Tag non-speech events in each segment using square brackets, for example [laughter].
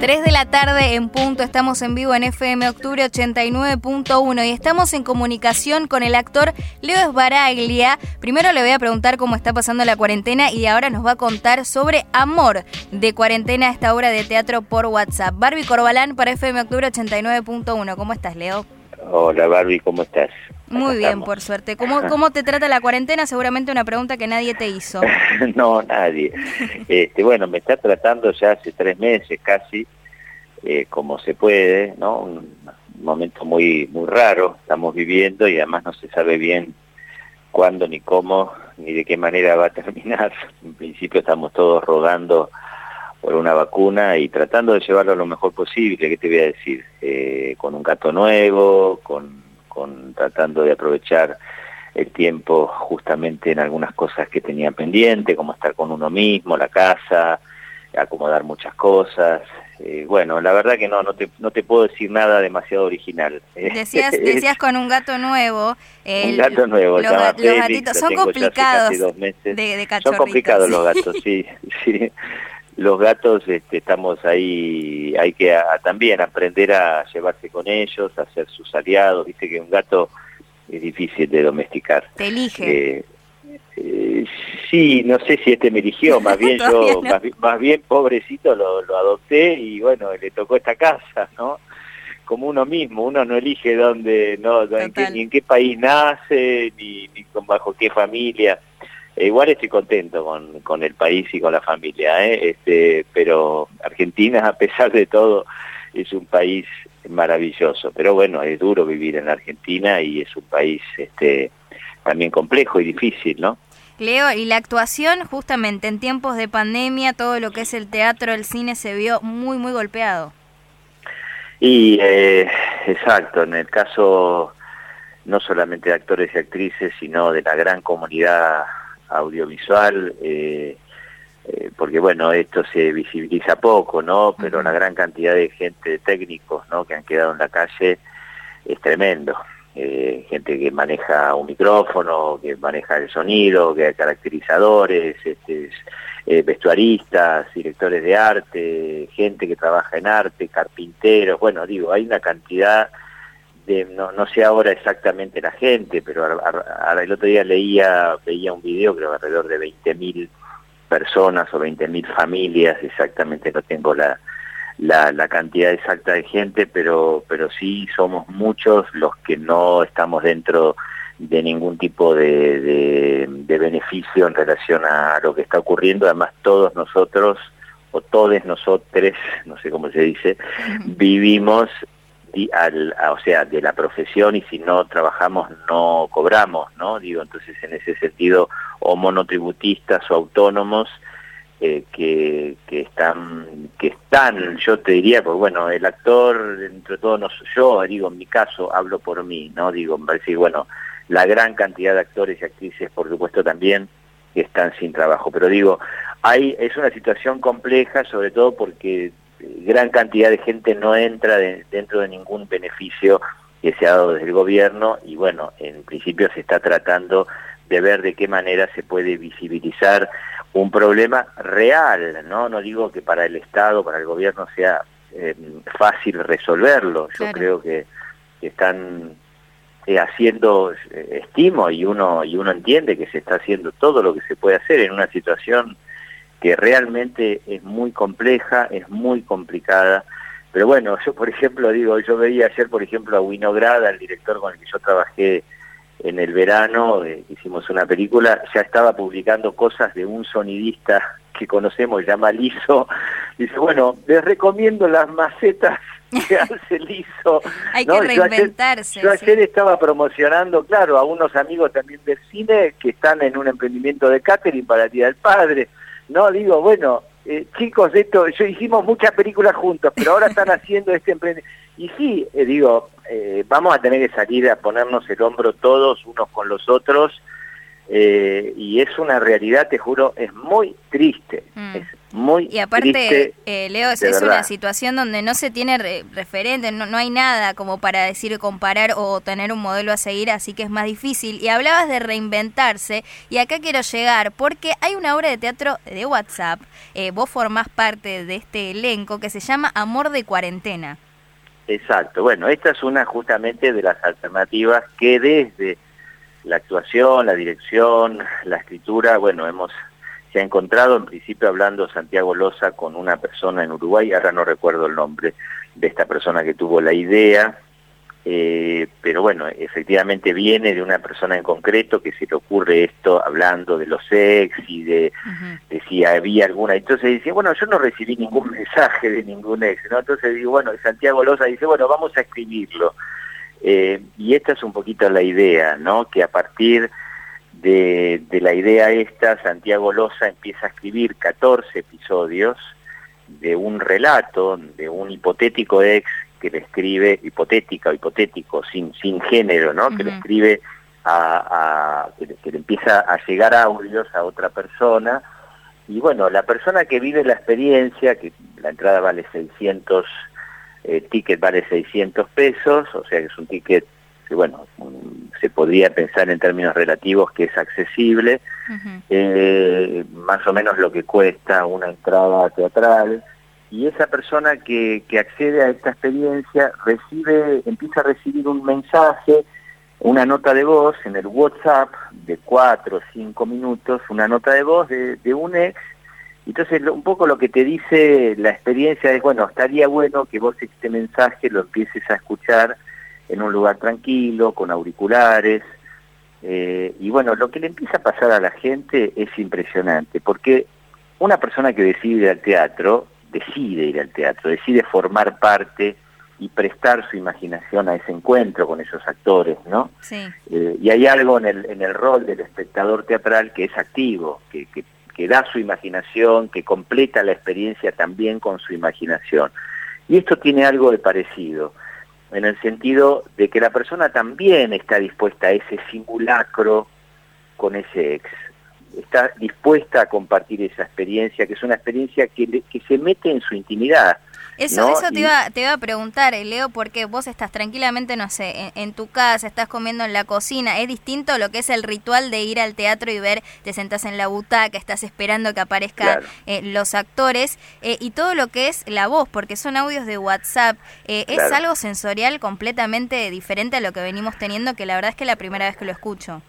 3 de la tarde en punto, estamos en vivo en FM Octubre 89.1 y estamos en comunicación con el actor Leo Esbaraglia. Primero le voy a preguntar cómo está pasando la cuarentena y ahora nos va a contar sobre Amor de cuarentena, esta obra de teatro por WhatsApp. Barbie Corbalán para FM Octubre 89.1. ¿Cómo estás, Leo? Hola, Barbie, ¿cómo estás? Muy bien, por suerte. ¿Cómo, ¿Cómo te trata la cuarentena? Seguramente una pregunta que nadie te hizo. [laughs] no, nadie. [laughs] Este, bueno, me está tratando ya hace tres meses casi, eh, como se puede, ¿no? Un momento muy, muy raro estamos viviendo y además no se sabe bien cuándo ni cómo ni de qué manera va a [laughs] terminar. En principio estamos todos rodando por una vacuna y tratando de llevarlo lo mejor posible, ¿qué te voy a decir? Eh, con un gato nuevo, con tratando de aprovechar el tiempo justamente en algunas cosas que tenía pendiente, como estar con uno mismo, la casa, acomodar muchas cosas. Eh, bueno, la verdad que no, no te, no te puedo decir nada demasiado original. Decías, [laughs] decías con un gato nuevo. un gato nuevo, los, gatitos son complicados de, Son complicados los gatos, sí, [laughs] sí los gatos este, estamos ahí, hay que también aprender a llevarse con ellos, a ser sus aliados, viste que un gato es difícil de domesticar. Te elige. Eh, eh, sí, no sé si este me eligió, [laughs] más bien yo, más, bien pobrecito lo, adopté y bueno, le tocó esta casa, ¿no? Como uno mismo, uno no elige dónde, no, en qué, ni en qué país nace, ni, ni bajo qué familia igual estoy contento con, con, el país y con la familia, ¿eh? este, pero Argentina, a pesar de todo, es un país maravilloso. Pero bueno, es duro vivir en Argentina y es un país este, también complejo y difícil, ¿no? Leo, y la actuación, justamente en tiempos de pandemia, todo lo que es el teatro, el cine, se vio muy, muy golpeado. Y eh, exacto, en el caso no solamente de actores y actrices, sino de la gran comunidad audiovisual, eh, eh, porque bueno, esto se visibiliza poco, ¿no? Pero la gran cantidad de gente, de técnicos, ¿no? Que han quedado en la calle es tremendo. Eh, gente que maneja un micrófono, que maneja el sonido, que hay caracterizadores, este, vestuaristas, directores de arte, gente que trabaja en arte, carpinteros, bueno, digo, hay una cantidad no, no sé ahora exactamente la gente, pero el otro día leía, veía un video, creo alrededor de 20.000 personas o 20.000 familias, exactamente no tengo la, la, cantidad exacta de gente, pero, pero sí somos muchos los que no estamos dentro de ningún tipo de, de, beneficio en relación a lo que está ocurriendo, además todos nosotros, o todos nosotros, no sé cómo se dice, vivimos al, o sea, de la profesión y si no trabajamos no cobramos, ¿no? Digo, entonces en ese sentido, o monotributistas o autónomos eh, que, que, están, que están, yo te diría, pues bueno, el actor, entre todos, yo digo, en mi caso, hablo por mí, ¿no? Digo, me parece bueno, la gran cantidad de actores y actrices, por supuesto, también, que están sin trabajo, pero digo, hay, es una situación compleja, sobre todo porque gran cantidad de gente no entra dentro de ningún beneficio que se ha dado desde el gobierno y bueno, en principio se está tratando de ver de qué manera se puede visibilizar un problema real, ¿no? No digo que para el Estado, para el gobierno sea eh, fácil resolverlo, yo creo que, están eh, haciendo, eh, estimo y uno, y uno entiende que se está haciendo todo lo que se puede hacer en una situación que realmente es muy compleja, es muy complicada. Pero bueno, yo por ejemplo digo, yo veía ayer por ejemplo a Winograda, el director con el que yo trabajé en el verano, eh, hicimos una película, ya estaba publicando cosas de un sonidista que conocemos, llama Liso, dice, bueno, les recomiendo las macetas que [laughs] hace Liso. Hay que reinventarse. Yo ayer, estaba promocionando, claro, a unos amigos también del cine que están en un emprendimiento de catering para el Día del Padre. No, digo, bueno, eh, chicos, esto, yo hicimos muchas películas juntos, pero ahora están [laughs] haciendo este emprendimiento. Y sí, eh, digo, eh, vamos a tener que salir a ponernos el hombro todos unos con los otros, y es una realidad, te juro, es muy triste, mm. es muy Y aparte, triste, eh, Leo, es, una situación donde no se tiene re- referente, no, no hay nada como para decir comparar o tener un modelo a seguir, así que es más difícil. Y hablabas de reinventarse, y acá quiero llegar, porque hay una obra de teatro de WhatsApp, eh, vos formás parte de este elenco que se llama Amor de Cuarentena. Exacto. Bueno, esta es una justamente de las alternativas que desde la actuación, la dirección, la escritura, bueno, hemos se ha encontrado en principio hablando Santiago Loza con una persona en Uruguay, ahora no recuerdo el nombre de esta persona que tuvo la idea, eh, pero bueno, efectivamente viene de una persona en concreto que se le ocurre esto hablando de los ex y de si había alguna. Entonces dice, bueno, yo no recibí ningún mensaje de ningún ex, ¿no? Entonces digo, bueno, Santiago Loza dice, bueno, vamos a escribirlo. Eh, y esta es un poquito la idea, ¿no? Que a partir de, de la idea esta, Santiago Loza empieza a escribir 14 episodios de un relato, de un hipotético ex que le escribe, hipotética o hipotético, sin, sin género, ¿no? Que le escribe a, a- que, le, que le empieza a llegar audios a otra persona. Y bueno, la persona que vive la experiencia, que la entrada vale 600, eh, ticket vale 600 pesos, o sea que es un ticket que bueno, mm, se podría pensar en términos relativos que es accesible, eh, más o menos lo que cuesta una entrada teatral, y esa persona que, que accede a esta experiencia recibe, empieza a recibir un mensaje, una nota de voz en el WhatsApp de cuatro o cinco minutos, una nota de voz de, de un ex, entonces lo- un poco lo que te dice la experiencia es, bueno, estaría bueno que vos este mensaje lo empieces a escuchar en un lugar tranquilo, con auriculares, eh, y bueno, lo que le empieza a pasar a la gente es impresionante, porque una persona que decide ir al teatro, decide ir al teatro, decide formar parte y prestar su imaginación a ese encuentro con esos actores, ¿no? Sí. Eh, y hay algo en el, en el rol del espectador teatral que es activo, que, que, que da su imaginación, que completa la experiencia también con su imaginación. Y esto tiene algo de parecido, en el sentido de que la persona también está dispuesta a ese simulacro con ese ex. Está dispuesta a compartir esa experiencia, que es una experiencia que, que se mete en su intimidad. Eso, ¿no? eso te, Y- iba, te iba a preguntar, eh, Leo, porque vos estás tranquilamente, no sé, en, en tu casa, estás comiendo en la cocina. Es distinto lo que es el ritual de ir al teatro y ver, te sentás en la butaca, estás esperando que aparezcan Claro. eh, los actores eh, y todo lo que es la voz, porque son audios de WhatsApp. Eh, Es algo sensorial completamente diferente a lo que venimos teniendo, que la verdad es que es la primera vez que lo escucho.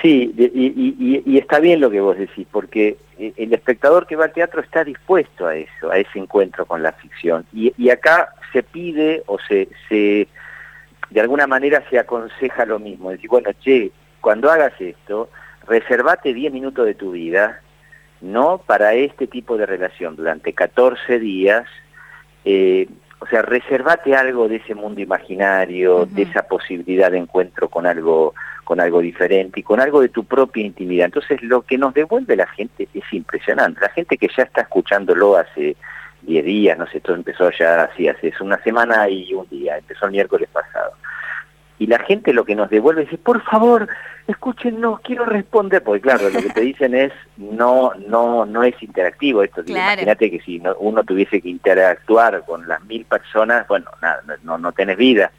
Sí, y, y- y- está bien lo que vos decís, porque eh, el espectador que va al teatro está dispuesto a eso, a ese encuentro con la ficción. Y, y acá se pide o se, se, de alguna manera se aconseja lo mismo, decir, bueno, che, cuando hagas esto, reservate 10 minutos de tu vida, ¿no? Para este tipo de relación durante 14 días, eh, o sea, reservate algo de ese mundo imaginario, de esa posibilidad de encuentro con algo con algo diferente y con algo de tu propia intimidad. Entonces, lo que nos devuelve la gente es impresionante. La gente que ya está escuchándolo hace 10 días, no sé, esto empezó ya así, hace una semana y un día, empezó el miércoles pasado. Y la gente lo que nos devuelve es, por favor, escúchenos, quiero responder, porque claro, lo que te dicen es, no, no, no es interactivo esto. Claro. Imagínate que si no- uno tuviese que interactuar con las mil personas, bueno, nada, no, no tenés vida.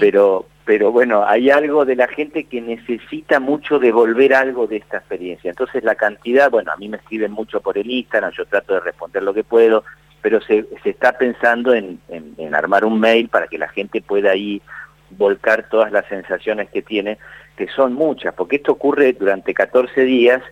Pero pero bueno hay algo de la gente que necesita mucho devolver algo de esta experiencia. Entonces la cantidad bueno a mí me escriben mucho por el Instagram yo trato de responder lo que puedo pero se, se está pensando en, en- en armar un mail para que la gente pueda ahí volcar todas las sensaciones que tiene que son muchas porque esto ocurre durante 14 días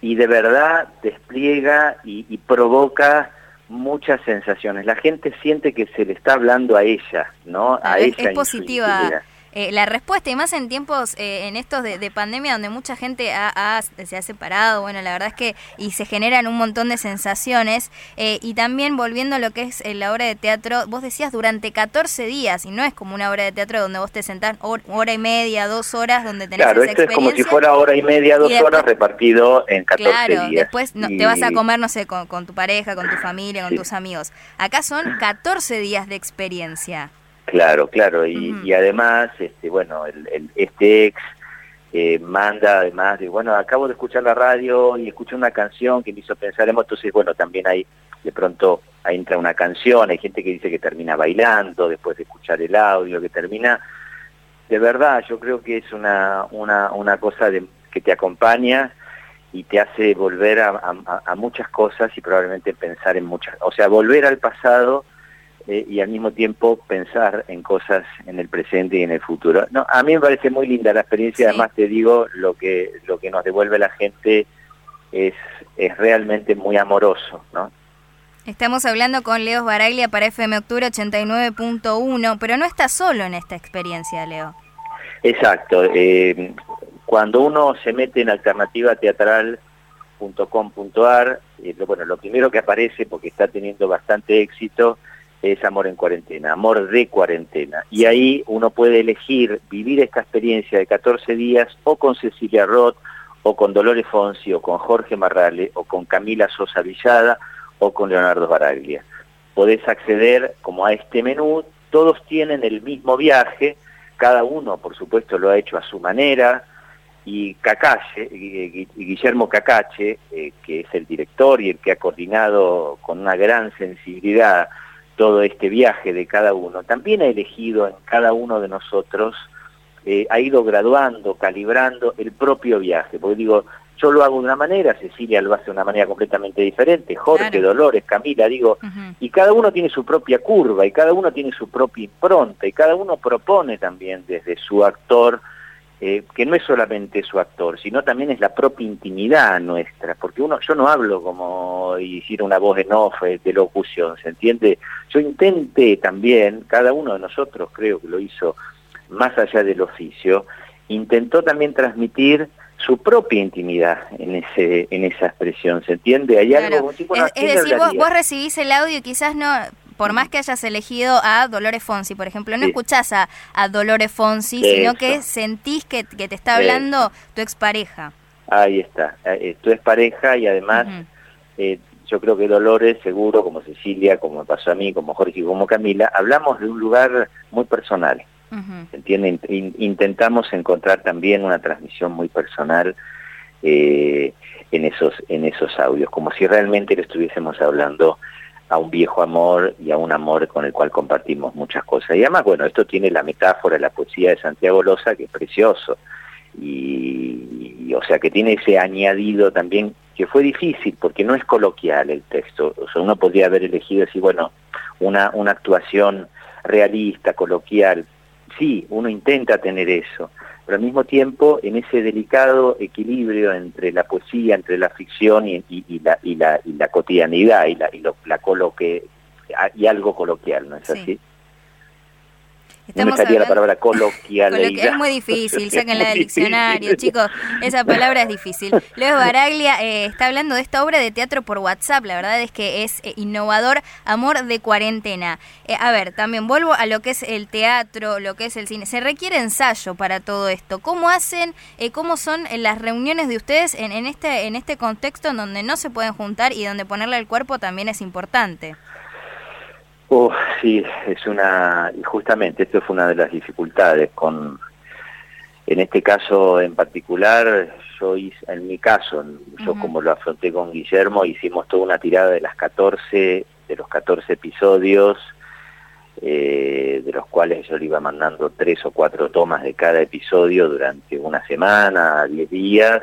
y de verdad despliega y, y provoca muchas sensaciones. La gente siente que se le está hablando a ella, ¿no? A es- ella. es positiva. Eh, la respuesta, y más en tiempos, eh, en estos de, de pandemia, donde mucha gente ha- ha- se ha separado, bueno, la verdad es que, y se generan un montón de sensaciones, eh, y también volviendo a lo que es eh, la obra de teatro, vos decías durante 14 días, y no es como una obra de teatro donde vos te sentás hor- hora y media, dos horas, donde tenés Claro, esa esto es como si fuera hora y media, dos y después- horas repartido en 14 Claro, días. después no, Y- te vas a comer, no sé, con, con tu pareja, con tu familia, con Sí. tus amigos. Acá son [clears throat] 14 días de experiencia. Claro, claro, y, y además, este, bueno, el, el- este ex eh, manda además de, bueno, acabo de escuchar la radio y escuché una canción que me hizo pensar en entonces, bueno, también hay, de pronto entra una canción, hay gente que dice que termina bailando después de escuchar el audio, que termina, de verdad, yo creo que es una, una, una cosa de, que te acompaña y te hace volver a muchas cosas y probablemente pensar en muchas, o sea, volver al pasado eh, y al mismo tiempo pensar en cosas en el presente y en el futuro. No, a mí me parece muy linda la experiencia, además te digo, lo que, lo que nos devuelve la gente es, es realmente muy amoroso, ¿no? Estamos hablando con Leo Baraglia para FM Octubre 89.1, pero no está solo en esta experiencia, Leo. Exacto. Eh, cuando uno se mete en alternativateatral.com.ar, eh, bueno, lo primero que aparece, porque está teniendo bastante éxito, es Amor en Cuarentena, Amor de Cuarentena. Y ahí uno puede elegir vivir esta experiencia de 14 días o con Cecilia Roth, o con Dolores Fonsi, o con Jorge Marrale, o con Camila Sosa Villada, o con Leonardo Baraglia. Podés acceder como a este menú, todos tienen el mismo viaje, cada uno por supuesto lo ha hecho a su manera, y Cacache, Guillermo Cacache, eh, que es el director y el que ha coordinado con una gran sensibilidad todo este viaje de cada uno, también ha elegido en cada uno de nosotros, eh, ha ido graduando, calibrando el propio viaje, porque digo, yo lo hago de una manera, Cecilia lo hace de una manera completamente diferente, Jorge, Dolores, Camila, digo, y cada uno tiene su propia curva, y cada uno tiene su propia impronta, y cada uno propone también desde su actor, eh, que no es solamente su actor, sino también es la propia intimidad nuestra, porque uno, yo no hablo como decir una voz en off eh, de locución, ¿se entiende? Yo intenté también, cada uno de nosotros creo que lo hizo más allá del oficio, intentó también transmitir su propia intimidad en ese en esa expresión, ¿se entiende? Hay algo es, decir, vos, vos recibís el audio y quizás no por más que hayas elegido a Dolores Fonsi, por ejemplo, no escuchás a, Dolores Fonsi, sino que sentís que, te está hablando tu expareja. Ahí está, eh, eh, tu expareja y además eh, yo creo que Dolores, seguro, como Cecilia, como me pasó a mí, como Jorge y como Camila, hablamos de un lugar muy personal. ¿Entienden? intentamos encontrar también una transmisión muy personal en, esos, en esos audios, como si realmente le estuviésemos hablando a un viejo amor y a un amor con el cual compartimos muchas cosas. Y además, bueno, esto tiene la metáfora, la poesía de Santiago Loza, que es precioso. Y, o sea, que tiene ese añadido también que fue difícil, porque no es coloquial el texto. O sea, uno podría haber elegido así, bueno, una, una actuación realista, coloquial. Sí, uno intenta tener eso, pero al mismo tiempo en ese delicado equilibrio entre la poesía, entre la ficción y, la, y, la, y la, cotidianidad y, la, y lo, la coloque, y algo coloquial, ¿no es así? Estamos no me la palabra coloquial. es muy difícil, [laughs] sáquenla del diccionario, chicos. Esa palabra es difícil. Luego Baraglia eh, está hablando de esta obra de teatro por WhatsApp. La verdad es que es eh, innovador. Amor de cuarentena. Eh, a ver, también vuelvo a lo que es el teatro, lo que es el cine. Se requiere ensayo para todo esto. ¿Cómo hacen, cómo son las reuniones de ustedes en, en, este, en este contexto en donde no se pueden juntar y donde ponerle el cuerpo también es importante? Oh, sí, es una, y justamente esto fue una de las dificultades con, en este caso en particular, yo hice, en mi caso, yo como lo afronté con Guillermo, hicimos toda una tirada de las 14, de los 14 episodios, eh, de los cuales yo le iba mandando tres o cuatro tomas de cada episodio durante una semana, 10 días,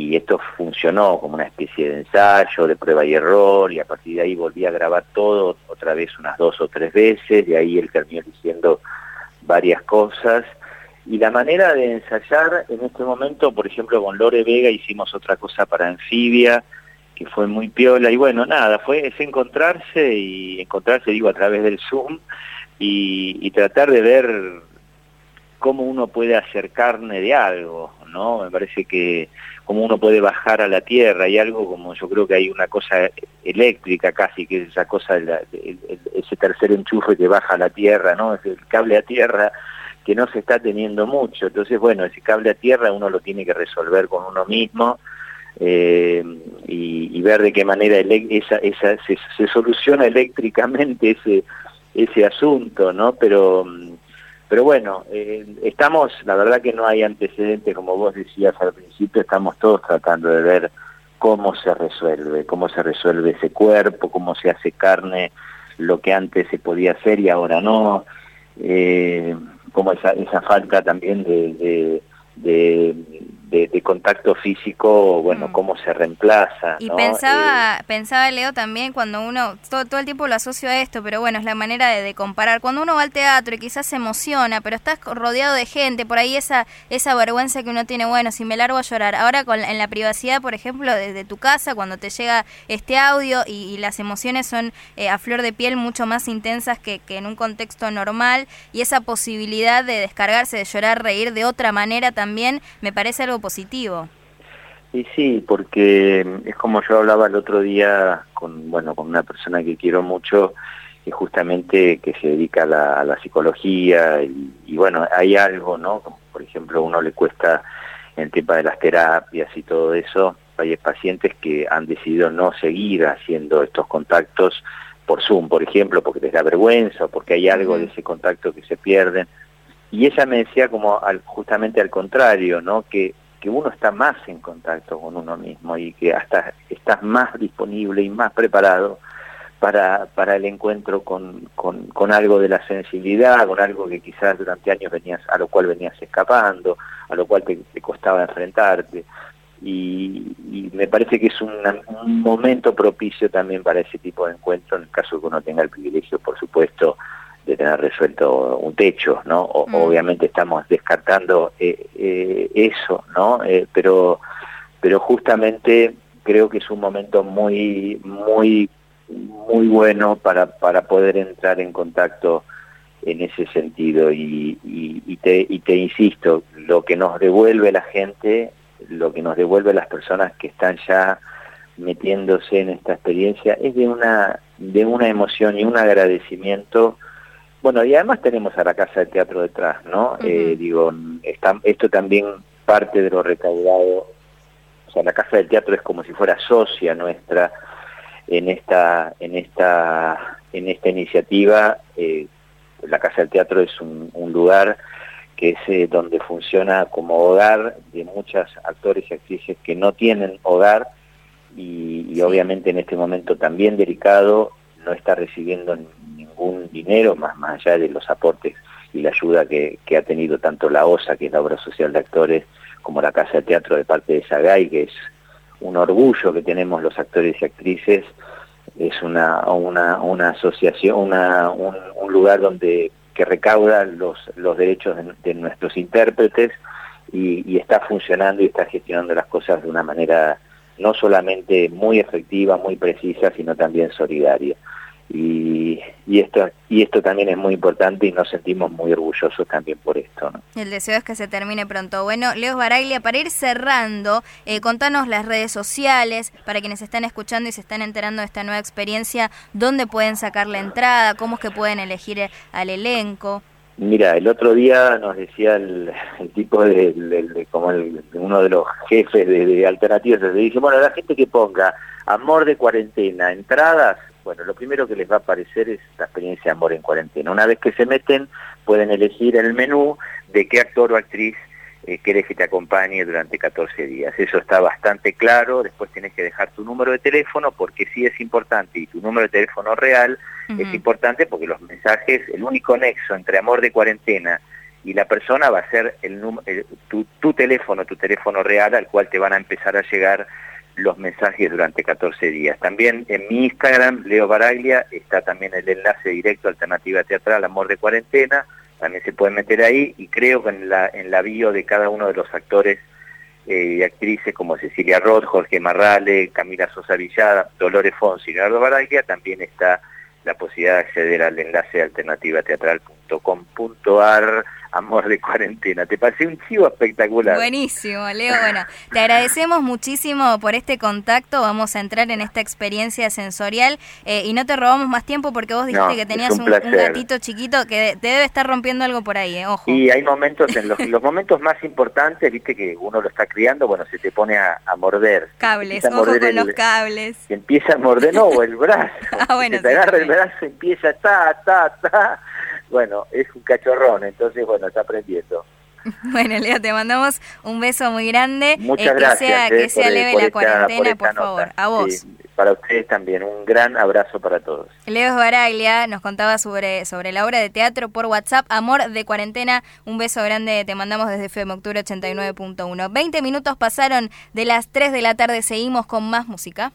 y esto funcionó como una especie de ensayo, de prueba y error, y a partir de ahí volví a grabar todo otra vez unas dos o tres veces, de ahí él terminó diciendo varias cosas. Y la manera de ensayar en este momento, por ejemplo, con Lore Vega hicimos otra cosa para Anfibia, que fue muy piola, y bueno, nada, fue es encontrarse, y encontrarse, digo, a través del Zoom, y, y tratar de ver cómo uno puede hacer carne de algo, ¿no? Me parece que cómo uno puede bajar a la tierra, hay algo como yo creo que hay una cosa eléctrica casi, que es esa cosa, ese tercer enchufe que baja a la tierra, ¿no? Es el cable a tierra que no se está teniendo mucho, entonces bueno, ese cable a tierra uno lo tiene que resolver con uno mismo, eh, y, ver de qué manera esa, esa, se, se, soluciona eléctricamente ese, ese asunto, ¿no? Pero pero bueno, eh, estamos, la verdad que no hay antecedentes, como vos decías al principio, estamos todos tratando de ver cómo se resuelve, cómo se resuelve ese cuerpo, cómo se hace carne lo que antes se podía hacer y ahora no, eh, como esa, esa falta también de, de, de, contacto físico, bueno, mm. cómo se reemplaza. Y pensaba, eh, pensaba Leo también cuando uno, todo, todo el tiempo lo asocio a esto, pero bueno, es la manera de, comparar. Cuando uno va al teatro y quizás se emociona, pero estás rodeado de gente, por ahí esa, esa vergüenza que uno tiene, bueno, si me largo a llorar. Ahora con, en la privacidad, por ejemplo, desde tu casa, cuando te llega este audio y, las emociones son eh, a flor de piel mucho más intensas que, que en un contexto normal, y esa posibilidad de descargarse, de llorar, reír de otra manera también, me parece algo positivo. Y sí, porque es como yo hablaba el otro día con, bueno, con una persona que quiero mucho, que justamente que se dedica a la, psicología y, bueno, hay algo, ¿no? por ejemplo, a uno le cuesta el tema de las terapias y todo eso, hay pacientes que han decidido no seguir haciendo estos contactos por Zoom, por ejemplo, porque les da vergüenza, o porque hay algo de ese contacto que se pierden. Y ella me decía como al, justamente al contrario, ¿no? Que, que uno está más en contacto con uno mismo y que hasta estás más disponible y más preparado para, para el encuentro con, con, algo de la sensibilidad, con algo que quizás durante años venías, a lo cual venías escapando, a lo cual te, costaba enfrentarte. Y, me parece que es un, un momento propicio también para ese tipo de encuentro, en el caso que uno tenga el privilegio, por supuesto, de tener resuelto un techo, ¿no? Mm. Obviamente estamos descartando eh, eh, eso, ¿no? Eh, pero, pero justamente creo que es un momento muy, muy, muy bueno para, para poder entrar en contacto en ese sentido y, y, te, y te insisto, lo que nos devuelve la gente, lo que nos devuelve las personas que están ya metiéndose en esta experiencia es de una de una emoción y un agradecimiento bueno, y además tenemos a la Casa de Teatro detrás, ¿no? Eh, digo, esto también parte de lo recaudado, o sea, la Casa del Teatro es como si fuera socia nuestra en esta, en esta, en esta iniciativa. Eh, la Casa del Teatro es un, lugar que es eh, donde funciona como hogar de muchos actores y actrices que no tienen hogar y, y obviamente en este momento también delicado no está recibiendo ningún dinero más, allá de los aportes y la ayuda que, ha tenido tanto la OSA, que es la obra social de actores, como la Casa de Teatro de parte de Sagay, que es un orgullo que tenemos los actores y actrices, es una, una, asociación, un, lugar donde que recauda los, los derechos de, nuestros intérpretes y, está funcionando y está gestionando las cosas de una manera no solamente muy efectiva, muy precisa, sino también solidaria y, y, esto y esto también es muy importante y nos sentimos muy orgullosos también por esto. ¿no? El deseo es que se termine pronto. Bueno, Leo Baraglia, para ir cerrando, eh, contanos las redes sociales, para quienes están escuchando y se están enterando de esta nueva experiencia, dónde pueden sacar la entrada, cómo es que pueden elegir al elenco. Mira, el otro día nos decía el, tipo de, como uno de los jefes de, de alternativas, le dice, bueno, la gente que ponga amor de cuarentena, entradas, bueno, lo primero que les va a aparecer es la experiencia de amor en cuarentena. Una vez que se meten, pueden elegir el menú de qué actor o actriz eh, querés que te acompañe durante 14 días. Eso está bastante claro, después tienes que dejar tu número de teléfono porque sí es importante y tu número de teléfono real es importante porque los mensajes, el único nexo entre amor de cuarentena y la persona va a ser el, tu, tu teléfono, tu teléfono real al cual te van a empezar a llegar los mensajes durante 14 días. También en mi Instagram, Leo Baraglia, está también el enlace directo Alternativa Teatral Amor de Cuarentena, también se puede meter ahí y creo que en la, en la bio de cada uno de los actores eh, y actrices como Cecilia Roth, Jorge Marrale, Camila Sosa Villada, Dolores Fonsi y Leonardo Baraglia, también está la posibilidad de acceder al enlace alternativateatral.com.ar amor de cuarentena. Te pasé un chivo espectacular. Buenísimo, Leo. Bueno, te agradecemos muchísimo por este contacto. Vamos a entrar en esta experiencia sensorial eh, y no te robamos más tiempo porque vos dijiste que tenías un, gatito chiquito que te debe estar rompiendo algo por ahí, eh, ojo. Y hay momentos, en los, los momentos más importantes, viste que uno lo está criando, bueno, se te pone a, morder. Cables, ojo con los cables. empieza a morder, no, el brazo. [laughs] ah, bueno, te agarra el brazo, empieza ta, ta, ta bueno, es un cachorrón, entonces, bueno, está aprendiendo. [laughs] Bueno, Leo, te mandamos un beso muy grande. Muchas gracias. Que sea, que sea leve la cuarentena, por, favor. A vos. para ustedes también. Un gran abrazo para todos. Leo Baraglia nos contaba sobre, sobre la obra de teatro por WhatsApp, Amor de Cuarentena. Un beso grande, te mandamos desde FM Octubre 89.1. 20 minutos pasaron de las 3 de la tarde, seguimos con más música.